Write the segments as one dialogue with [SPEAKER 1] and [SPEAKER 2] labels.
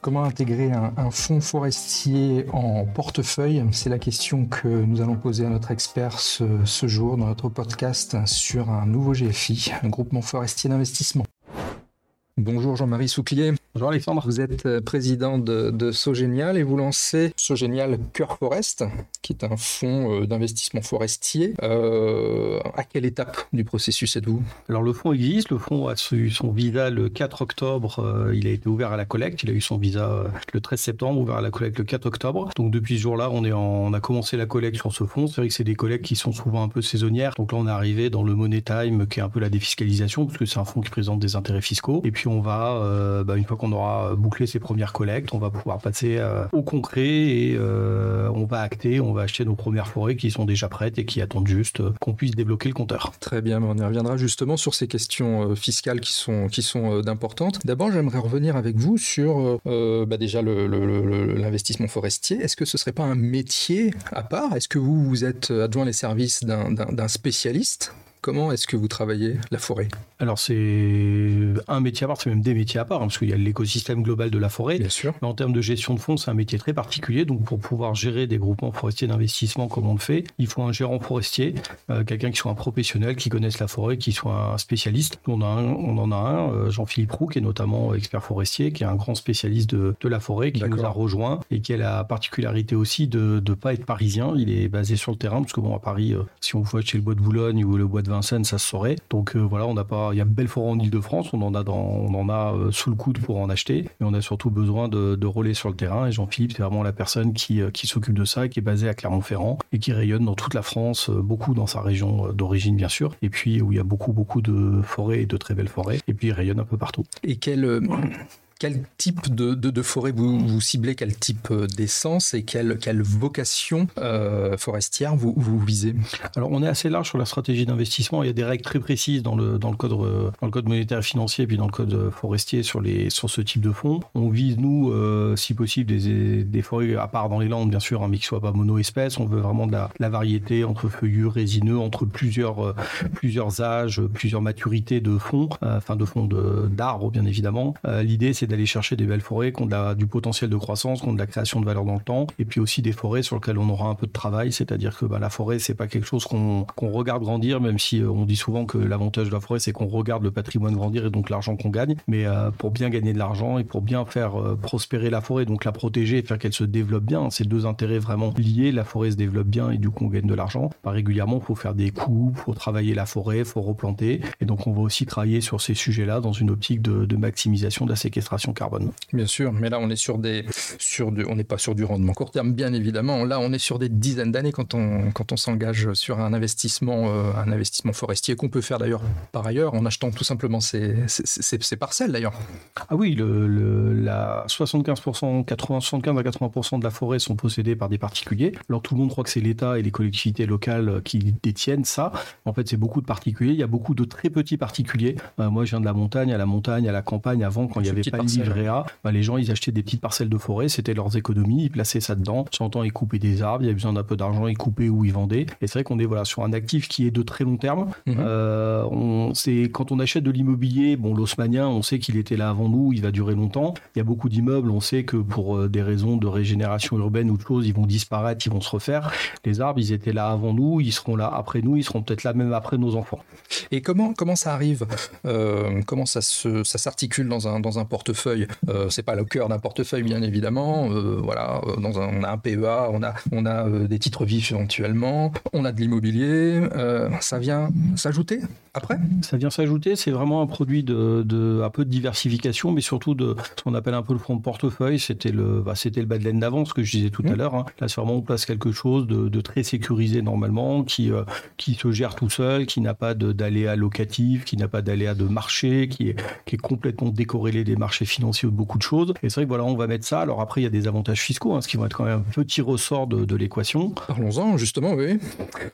[SPEAKER 1] Comment intégrer un, fonds forestier en portefeuille? C'est la question que nous allons poser à notre expert ce jour dans notre podcast sur un nouveau GFI, un groupement forestier d'investissement. Bonjour Jean-Marie Souclier.
[SPEAKER 2] Bonjour Alexandre.
[SPEAKER 1] Vous êtes euh, président de, de Sogénial et vous lancez Sogénial Cœur Forest, qui est un fonds euh, d'investissement forestier. Euh, à quelle étape du processus êtes-vous?
[SPEAKER 2] Alors le fonds existe, le fonds a eu son visa le 4 octobre, il a été ouvert à la collecte, il a eu son visa le 13 septembre, ouvert à la collecte le 4 octobre. Donc depuis ce jour-là, on, est on a commencé la collecte sur ce fonds. C'est vrai que c'est des collectes qui sont souvent un peu saisonnières. Donc là, on est arrivé dans le Money Time, qui est un peu la défiscalisation, parce que c'est un fonds qui présente des intérêts fiscaux. Et puis on va, euh, bah, une fois qu'on aura bouclé ces premières collectes, on va pouvoir passer euh, au concret et euh, on va acter, on va acheter nos premières forêts qui sont déjà prêtes et qui attendent juste qu'on puisse débloquer le compteur.
[SPEAKER 1] Très bien, on y reviendra justement sur ces questions fiscales qui sont, qui. D'abord, j'aimerais revenir avec vous sur bah, déjà l'investissement forestier. Est-ce que ce serait pas un métier à part? Est-ce que vous, vous êtes adjoint les services d'un spécialiste? Comment est-ce que vous travaillez la forêt?
[SPEAKER 2] Alors c'est un métier à part, c'est même des métiers à part, hein, parce qu'il y a l'écosystème global de la forêt.
[SPEAKER 1] Bien sûr.
[SPEAKER 2] Mais en termes de gestion de fonds, c'est un métier très particulier. Donc pour pouvoir gérer des groupements forestiers d'investissement comme on le fait, il faut un gérant forestier, euh, quelqu'un qui soit un professionnel, qui connaisse la forêt, qui soit un spécialiste. On, on en a un, euh, Jean-Philippe Roux, qui est notamment expert forestier, qui est un grand spécialiste de, la forêt, qui nous a rejoint et qui a la particularité aussi de ne pas être parisien. Il est basé sur le terrain, parce que bon, à Paris, euh, si on voit chez le bois de Boulogne ou le bois de Vincennes, ça se saurait. Donc euh, voilà, on n'a pas, il y a belle forêt en Ile-de-France, on en a dans, on en a euh, sous le coude pour en acheter, mais on a surtout besoin de, de relais sur le terrain. Et Jean-Philippe, c'est vraiment la personne qui, euh, qui s'occupe de ça, qui est basée à Clermont-Ferrand et qui rayonne dans toute la France, beaucoup dans sa région d'origine bien sûr, et puis où il y a beaucoup beaucoup de forêts et de très belles forêts, et puis il rayonne un peu partout.
[SPEAKER 1] Et quel quel type de, forêt vous, ciblez, quel type euh, d'essence et quelle, vocation euh, forestière vous, visez?
[SPEAKER 2] Alors on est assez large sur la stratégie d'investissement. Il y a des règles très précises dans le, euh, code monétaire et financier et puis dans le code forestier sur, ce type de fonds. On vise, nous, si possible, des, forêts à part dans les landes, bien sûr, hein, mais qui ne soient pas mono-espèces. On veut vraiment de la, la, variété entre feuillus, résineux, entre plusieurs, plusieurs âges, plusieurs maturités de fonds, enfin de fonds d'arbres, bien évidemment. L'idée, c'est d'aller chercher des belles forêts qui ont du potentiel de croissance, qui ont de la création de valeur dans le temps, et puis aussi des forêts sur lesquelles on aura un peu de travail, c'est-à-dire que bah, la forêt, c'est pas quelque chose qu'on regarde grandir, même si euh, on dit souvent que l'avantage de la forêt, c'est qu'on regarde le patrimoine grandir et donc l'argent qu'on gagne, mais euh, pour bien gagner de l'argent et pour bien faire euh, prospérer la forêt, donc la protéger et faire qu'elle se développe bien, c'est deux intérêts vraiment liés, la forêt se développe bien et du coup on gagne de l'argent. Bah, régulièrement, il faut faire des coups, il faut travailler la forêt, il faut replanter, et donc on va aussi travailler sur ces sujets-là dans une optique de, de maximisation de la séquestration carbone.
[SPEAKER 1] Bien sûr, mais là on est sur des, sur on n'est pas sur du rendement court terme, bien évidemment. Là on est sur des dizaines d'années quand on, quand on s'engage sur un investissement, euh, un investissement forestier qu'on peut faire d'ailleurs par ailleurs en achetant tout simplement ces, ces, parcelles d'ailleurs.
[SPEAKER 2] Ah oui, le, la 75%, 80, 75 à 80% de la forêt sont possédées par des particuliers. Alors tout le monde croit que c'est l'État et les collectivités locales qui détiennent ça. En fait, c'est beaucoup de particuliers. Il y a beaucoup de très petits particuliers. Euh, moi, je viens de la montagne, à la montagne, à la campagne, avant, quand il n'y avait pas de livret A, bah, les gens, ils achetaient des petites parcelles de forêt, c'était leurs économies, ils plaçaient ça dedans. J'entends, ils coupaient des arbres, il y avait besoin d'un peu d'argent, ils coupaient ou ils vendaient. Et c'est vrai qu'on est voilà, sur un actif qui est de très long terme. Euh, on, c'est, quand on achète de l'immobilier, bon, l'osmanien, on sait qu'il était là avant nous, il va durer longtemps. Il y a beaucoup d'immeubles, on sait que pour euh, des raisons de régénération urbaine ou de choses, ils vont disparaître, ils vont se refaire. Les arbres, ils étaient là avant nous, ils seront là après nous, ils seront peut-être là même après nos enfants.
[SPEAKER 1] Et comment, comment ça arrive? Euh, Comment ça s'articule dans un, dans un portefeuille? Euh, C'est pas le cœur d'un portefeuille, bien évidemment. Euh, voilà, euh, dans un, on a un PEA, on a, on a des titres vifs éventuellement, on a de l'immobilier. ça vient s'ajouter après?
[SPEAKER 2] Ça vient s'ajouter. C'est vraiment un produit de, de, un peu de diversification, mais surtout de ce qu'on appelle un peu le front de portefeuille. C'était le, bah, c'était le bas de laine d'avant, ce que je disais tout à l'heure. Hein. Là, c'est vraiment on place quelque chose de, de très sécurisé normalement, qui, qui se gère tout seul, qui n'a pas d'aléa locatif, qui n'a pas d'aléa de marché, qui est, qui est complètement décorrélé des marchés financiers ou de beaucoup de choses. Et c'est vrai que voilà, on va mettre ça. Alors après, il y a des avantages fiscaux, hein, ce qui vont être quand même un petit ressort de, de l'équation.
[SPEAKER 1] Parlons-en, justement, oui.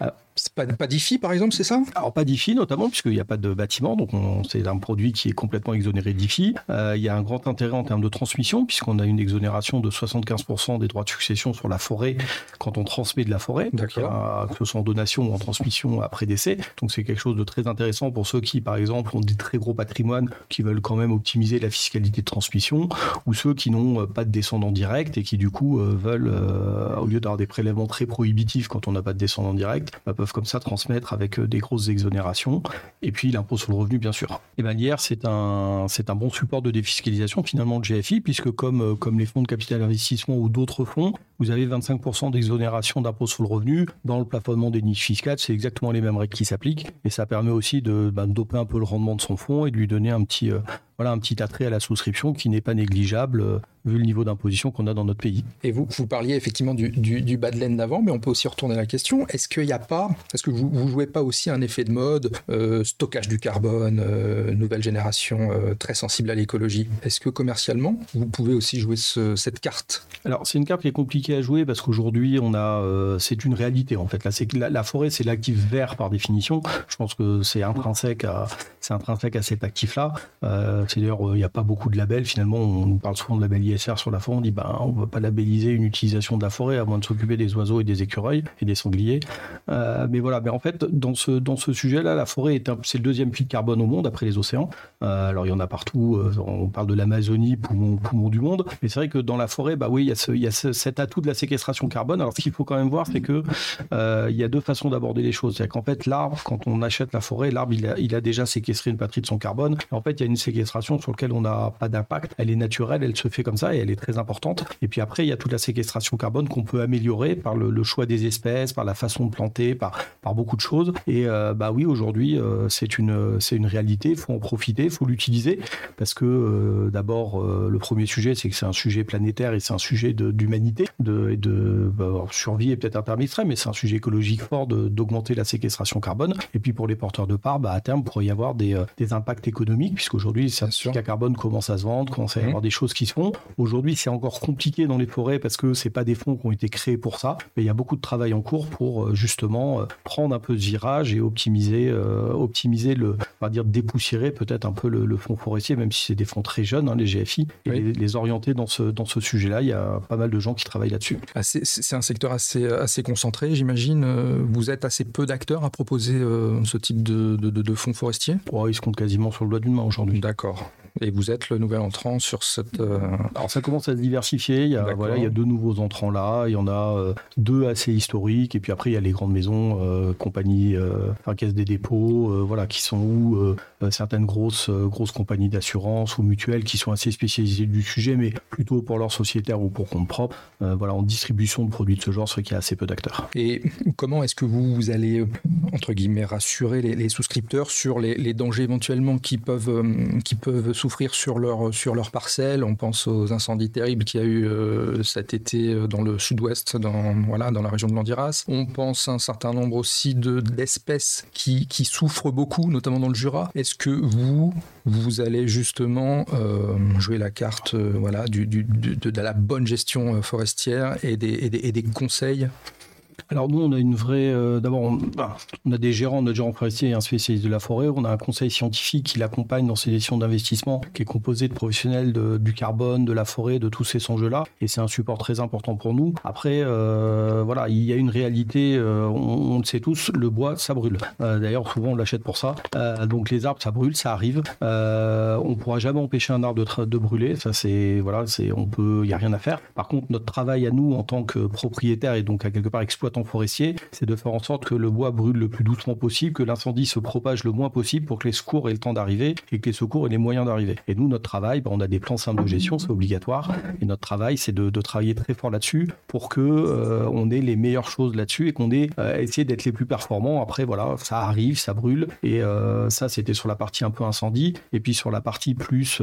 [SPEAKER 1] Alors, c'est pas, pas d'IFI, par exemple, c'est ça?
[SPEAKER 2] Alors, pas d'IFI, notamment, puisqu'il n'y a pas de bâtiment, donc c'est un produit qui est complètement exonéré d'IFI. Euh, il y a un grand intérêt en termes de transmission, puisqu'on a une exonération de 75% des droits de succession sur la forêt quand on transmet de la forêt, donc, que ce soit en donation ou en transmission après décès. Donc, c'est quelque chose de très intéressant pour ceux qui, par exemple, ont des très gros patrimoines, qui veulent quand même optimiser la fiscalité de transmission, ou ceux qui n'ont pas de descendants directs et qui du coup veulent, au lieu d'avoir des prélèvements très prohibitifs quand on n'a pas de descendants directs, bah, peuvent comme ça transmettre avec des grosses exonérations. Et puis l'impôt sur le revenu, bien sûr. Et ben hier, c'est un, un bon support de défiscalisation finalement de GFI, puisque comme, comme les fonds de capital investissement ou d'autres fonds, vous avez 25% d'exonération d'impôt sur le revenu. Dans le plafonnement des niches fiscales, c'est exactement les mêmes règles qui s'appliquent. Et ça permet aussi de bah, doper un peu le rendement de son fonds et de lui donner un petit, euh, voilà, un petit attrait à la souscription qui n'est pas négligeable euh, vu le niveau d'imposition qu'on a dans notre pays.
[SPEAKER 1] Et vous, vous parliez effectivement du, du, bas de laine d'avant, mais on peut aussi retourner la question. Est-ce qu'il n'y a pas, est-ce que vous ne jouez pas aussi un effet de mode, euh, stockage du carbone, euh, nouvelle génération très sensible à l'écologie? Est-ce que commercialement, vous pouvez aussi jouer cette carte?
[SPEAKER 2] Alors, c'est une carte qui est compliquée à jouer parce qu'aujourd'hui, on a, c'est une réalité en fait. Là, c'est la, la forêt, c'est l'actif vert par définition. Je pense que c'est intrinsèque à, c'est intrinsèque à cet actif-là. C'est d'ailleurs, euh, il n'y a pas beaucoup de labels. Finalement, on nous parle souvent de label Sur la forêt. On dit, ben, on ne va pas labelliser une utilisation de la forêt à moins de s'occuper des oiseaux et des écureuils et des sangliers. Euh, mais voilà, mais en fait, dans ce, dans ce sujet-là, la forêt est c'est le deuxième puits de carbone au monde après les océans. Euh, alors, il y en a partout. on parle de l'Amazonie, poumon, poumon du monde. Mais c'est vrai que dans la forêt, bah oui, il y a, ce, y a cet atout de la séquestration carbone. Alors, ce qu'il faut quand même voir, c'est que il y a deux façons d'aborder les choses. C'est-à-dire qu'en fait, l'arbre, quand on achète la forêt, l'arbre, il a, il a déjà séquestré une patrie de son carbone. en fait, il y a une séquestration sur laquelle on n'a pas d'impact. Elle est naturelle, elle se fait comme ça et elle est très importante. Et puis après, il y a toute la séquestration carbone qu'on peut améliorer par le, choix des espèces, par la façon de planter, par, par beaucoup de choses. Et euh, bah oui, aujourd'hui, euh, c'est une, c'est une réalité. Il faut en profiter, il faut l'utiliser parce que euh, d'abord, le premier sujet, c'est que c'est un sujet planétaire et c'est un sujet d'humanité, de, de, de bah, survie est peut-être un terme extrême, mais c'est un sujet écologique fort d'augmenter la séquestration carbone. Et puis pour les porteurs de parts, bah, à terme, il pourrait y avoir des, des impacts économiques, puisqu'aujourd'hui, c'est un certificat carbone commence à se vendre, commence à y mmh. avoir des choses qui se font. Aujourd'hui, c'est encore compliqué dans les forêts parce que c'est pas des fonds qui ont été créés pour ça, mais il y a beaucoup de travail en cours pour euh, justement euh, prendre un peu de virage et optimiser, euh, optimiser le, on va dire dépoussiérer peut-être un peu le, fonds forestier, même si c'est des fonds très jeunes, hein, les GFI, et les, orienter dans ce, dans ce sujet-là. Il y a pas mal de gens qui travaillent là-dessus.
[SPEAKER 1] Ah, c'est un secteur assez, assez concentré, j'imagine. Vous êtes assez peu d'acteurs à proposer ce type de, de, de fonds forestiers?
[SPEAKER 2] Oh, Ils se comptent quasiment sur le doigt d'une main aujourd'hui.
[SPEAKER 1] D'accord. Et vous êtes le nouvel entrant sur cette. Euh,
[SPEAKER 2] Alors ça commence à se diversifier. Il y a, voilà, il y a deux nouveaux entrants là. Il y en a euh, deux assez historiques. Et puis après, il y a les grandes maisons, euh, compagnies, enfin, caisse des dépôts, voilà, qui sont où certaines grosses, grosses compagnies d'assurance ou mutuelles qui sont assez spécialisées du sujet, mais plutôt pour leurs sociétaires ou pour compte propre. voilà, en distribution de produits de ce genre, ce qui a assez peu d'acteurs.
[SPEAKER 1] Et comment est-ce que vous, vous allez, entre guillemets, rassurer les, souscripteurs sur les, les, dangers éventuellement qui peuvent, qui peuvent sur leur, sur leur parcelle. On pense aux incendies terribles qu'il y a eu euh, cet été euh, dans le sud-ouest, dans, la région de l'Andiras. On pense à un certain nombre aussi d'espèces qui, souffrent beaucoup, notamment dans le Jura. Est-ce que vous, vous allez justement euh, jouer la carte de, la bonne gestion forestière et des conseils
[SPEAKER 2] alors nous, on a une vraie. Euh, d'abord, on, on, a des gérants, notre gérant forestier et un spécialiste de la forêt. On a un conseil scientifique qui l'accompagne dans ses décisions d'investissement, qui est composé de professionnels du carbone, de la forêt, de tous ces enjeux-là. Et c'est un support très important pour nous. Après, euh, voilà, il y a une réalité. Euh, on, le sait tous, le bois, ça brûle. D'ailleurs, souvent, on l'achète pour ça. donc les arbres, ça brûle, ça arrive. on pourra jamais empêcher un arbre de, brûler. Ça, c'est voilà, c'est on peut, il y a rien à faire. Par contre, notre travail à nous en tant que propriétaire et donc à quelque part exploitant forestier, c'est de faire en sorte que le bois brûle le plus doucement possible, que l'incendie se propage le moins possible pour que les secours aient le temps d'arriver et que les secours aient les moyens d'arriver. Et nous, notre travail, ben, on a des plans simples de gestion, c'est obligatoire. Et notre travail, c'est de, travailler très fort là-dessus pour que euh, on ait les meilleures choses là-dessus et qu'on ait euh, essayé d'être les plus performants. Après, voilà, ça arrive, ça brûle. Et euh, ça, c'était sur la partie un peu incendie. Et puis sur la partie plus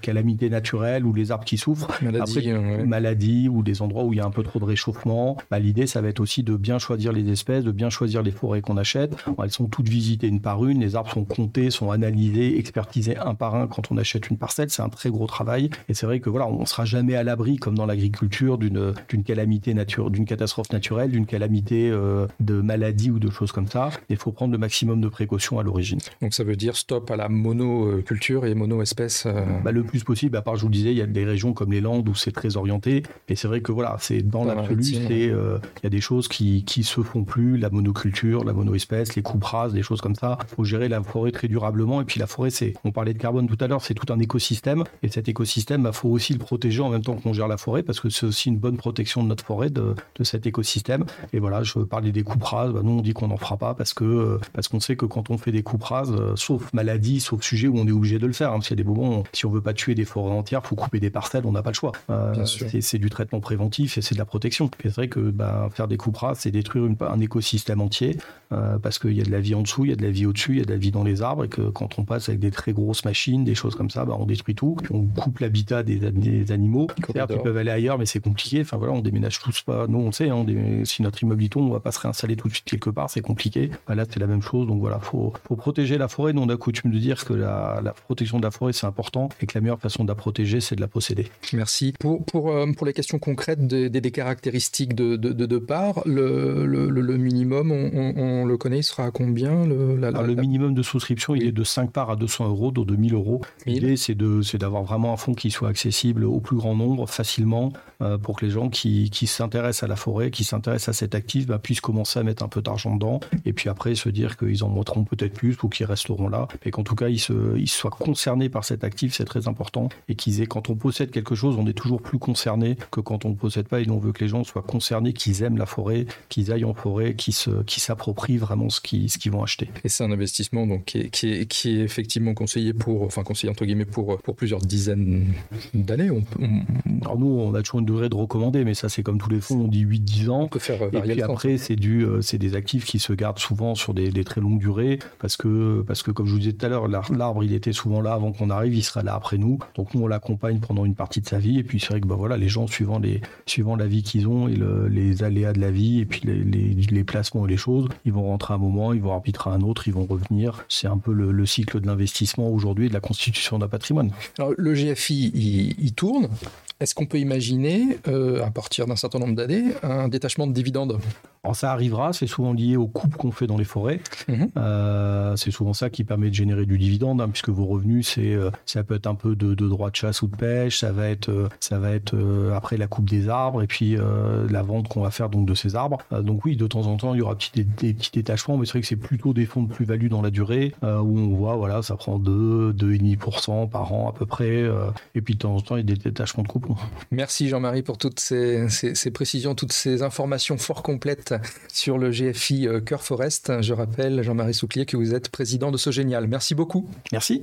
[SPEAKER 2] calamité naturelle ou les arbres qui souffrent.
[SPEAKER 1] Maladie,
[SPEAKER 2] Après, maladie ou des endroits où il y a un peu trop de réchauffement. Bah, L'idée, ça va être aussi de bien choisir les espèces, de bien choisir les forêts qu'on achète. Elles sont toutes visitées une par une, les arbres sont comptés, sont analysés, expertisés un par un quand on achète une parcelle. C'est un très gros travail. Et c'est vrai que voilà, on sera jamais à l'abri, comme dans l'agriculture, d'une calamité nature, d'une catastrophe naturelle, d'une calamité euh, de maladie ou de choses comme ça. Il faut prendre le maximum de précautions à l'origine.
[SPEAKER 1] Donc ça veut dire stop à la monoculture et mono-espèces euh,
[SPEAKER 2] bah, Le plus possible. À part, je vous disais, il y a des régions comme les Landes où c'est très orienté. Et c'est vrai que voilà, c'est dans, l'absolu, euh, il y a des choses choses qui, qui se font plus, la monoculture, la monoespèce, les coupes rases, des choses comme ça. Il faut gérer la forêt très durablement. Et puis la forêt, c'est, on parlait de carbone tout à l'heure, c'est tout un écosystème. Et cet écosystème, il bah, faut aussi le protéger en même temps qu'on gère la forêt parce que c'est aussi une bonne protection de notre forêt, de, de cet écosystème. Et voilà, je parlais des coupes rases. Bah, nous, on dit qu'on n'en fera pas parce que parce qu'on sait que quand on fait des coupes rases, euh, sauf maladie, sauf sujet où on est obligé de le faire. Hein, y a des moments, si on veut pas tuer des forêts entières, faut couper des parcelles, on n'a pas le choix. Euh, c'est du traitement préventif et c'est de la protection. C'est vrai que bah, faire des coupes c'est détruire un écosystème entier euh, parce qu'il y a de la vie en dessous, il y a de la vie au-dessus, il y a de la vie dans les arbres et que quand on passe avec des très grosses machines, des choses comme ça, bah, on détruit tout. On coupe l'habitat des, des, animaux. Certes, ils peuvent aller ailleurs, mais c'est compliqué. Enfin voilà, on déménage tous pas. Nous, on sait, hein, si notre immeuble tombe, on va pas se réinstaller tout de suite quelque part, c'est compliqué. Bah, là, c'est la même chose. Donc voilà, faut, faut protéger la forêt. Nous, on a coutume de dire que la, la protection de la forêt, c'est important et que la meilleure façon de la protéger, c'est de la posséder.
[SPEAKER 1] Merci. Pour, pour, euh, pour les questions concrètes des, des, caractéristiques de, de, de, de part, le, le, le minimum, on, on, le connaît, il sera à combien
[SPEAKER 2] le, la, le minimum de souscription, il est de 5 parts à 200 euros, donc de 1000 euros. L'idée, c'est d'avoir vraiment un fonds qui soit accessible au plus grand nombre, facilement, euh, pour que les gens qui, qui s'intéressent à la forêt, qui s'intéressent à cet actif, bah, puissent commencer à mettre un peu d'argent dedans, et puis après se dire qu'ils en montreront peut-être plus ou qu'ils resteront là, mais qu'en tout cas, ils, se, ils soient concernés par cet actif, c'est très important, et qu'ils aient, quand on possède quelque chose, on est toujours plus concerné que quand on ne possède pas, et on veut que les gens soient concernés, qu'ils aiment la forêt, qu'ils aillent en forêt, qu'ils s'approprient vraiment ce qu'ils ce qu'ils vont acheter.
[SPEAKER 1] Et c'est un investissement donc, qui, est, qui, est, qui est effectivement conseillé pour, enfin conseillé entre guillemets pour, pour plusieurs dizaines d'années. On,
[SPEAKER 2] Alors nous, on a toujours une durée de recommander, mais ça c'est comme tous les fonds, on dit 8-10 ans.
[SPEAKER 1] On peut faire
[SPEAKER 2] et puis après, c'est du, euh, c'est des actifs qui se gardent souvent sur des, des, très longues durées, parce que, parce que comme je vous disais tout à l'heure, l'arbre il était souvent là avant qu'on arrive, il sera là après nous. Donc nous on l'accompagne pendant une partie de sa vie, et puis c'est vrai que bah voilà, les gens suivant les, suivant la vie qu'ils ont et le, les aléas de la vie, et puis les, placements et les choses, ils vont rentrer un moment, ils vont arbitrer un autre, ils vont revenir. C'est un peu le, le cycle de l'investissement aujourd'hui et de la constitution d'un patrimoine.
[SPEAKER 1] Alors le GFI, il, il tourne. Est-ce qu'on peut imaginer, euh, à partir d'un certain nombre d'années, un détachement de dividendes?
[SPEAKER 2] Alors ça arrivera, c'est souvent lié aux coupes qu'on fait dans les forêts. Mmh. Euh, c'est souvent ça qui permet de générer du dividende, hein, puisque vos revenus, c'est euh, ça peut être un peu de, de droit de chasse ou de pêche, ça va être euh, ça va être euh, après la coupe des arbres et puis euh, la vente qu'on va faire donc de ces arbres. donc oui, de temps en temps, il y aura des, petits détachements, mais c'est vrai que c'est plutôt des fonds de plus-value dans la durée où on voit voilà, ça prend 2 2,5% par an à peu près, et puis de temps en temps, il y a des détachements de coupons.
[SPEAKER 1] Merci Jean-Marie pour toutes ces, ces, ces précisions, toutes ces informations fort complètes sur le GFI Cœur Forest. Je rappelle, Jean-Marie Souclier, que vous êtes président de ce génial. Merci beaucoup.
[SPEAKER 2] Merci.